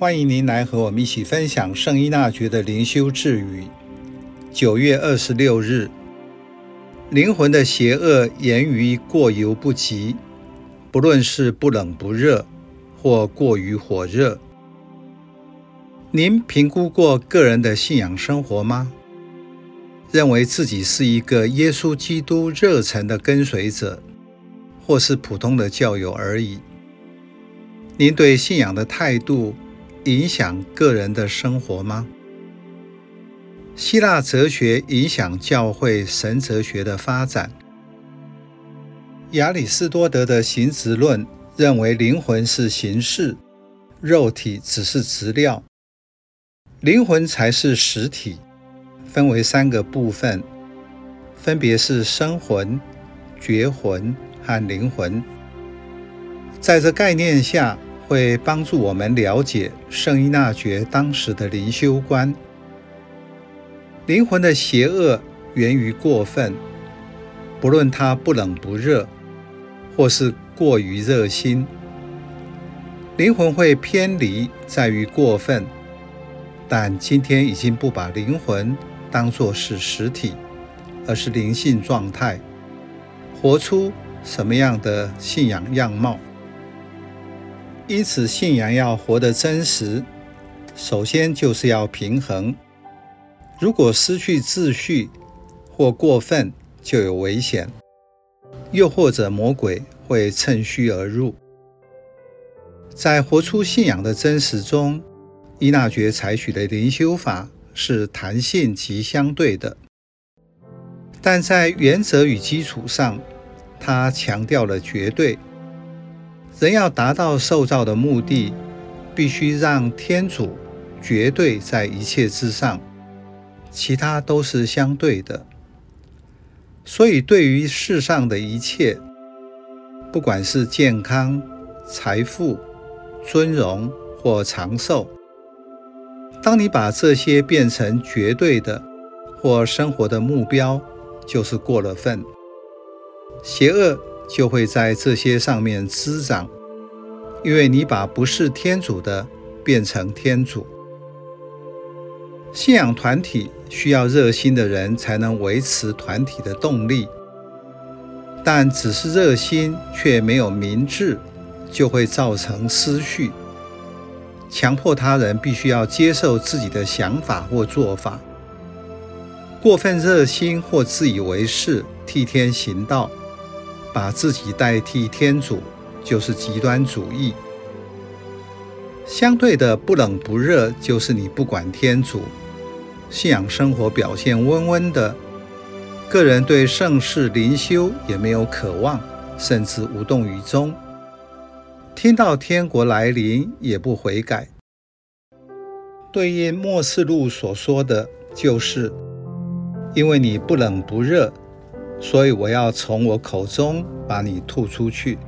欢迎您来和我们一起分享圣依纳爵的灵修智语。九月二十六日，灵魂的邪恶源于过犹不及，不论是不冷不热，或过于火热。您评估过个人的信仰生活吗？认为自己是一个耶稣基督热忱的跟随者，或是普通的教友而已？您对信仰的态度影响个人的生活吗？希腊哲学影响教会神哲学的发展。亚里士多德的形质论认为灵魂是形式，肉体只是质料，灵魂才是实体，分为三个部分，分别是生魂、觉魂和灵魂。在这概念下，会帮助我们了解圣依纳爵当时的灵修观。灵魂的邪恶源于过分，不论它不冷不热，或是过于热心。灵魂会偏离在于过分，但今天已经不把灵魂当作是实体，而是灵性状态，活出什么样的信仰样貌？因此，信仰要活得真实，首先就是要平衡。如果失去秩序或过分，就有危险；又或者魔鬼会趁虚而入。在活出信仰的真实中，伊纳爵采取的灵修法是弹性及相对的，但在原则与基础上，他强调了绝对。人要达到受造的目的，必须让天主绝对在一切之上，其他都是相对的。所以，对于世上的一切，不管是健康、财富、尊荣或长寿，当你把这些变成绝对的或生活的目标，就是过了分。邪恶。就会在这些上面滋长，因为你把不是天主的变成天主。信仰团体需要热心的人才能维持团体的动力，但只是热心却没有明智，就会造成失序，强迫他人必须要接受自己的想法或做法。过分热心或自以为是，替天行道。把自己代替天主，就是极端主义。相对的，不冷不热，就是你不管天主。信仰生活表现温温的，个人对圣事灵修也没有渴望，甚至无动于衷。听到天国来临，也不悔改。对应末世录所说的就是，因为你不冷不热。所以我要从我口中把你吐出去。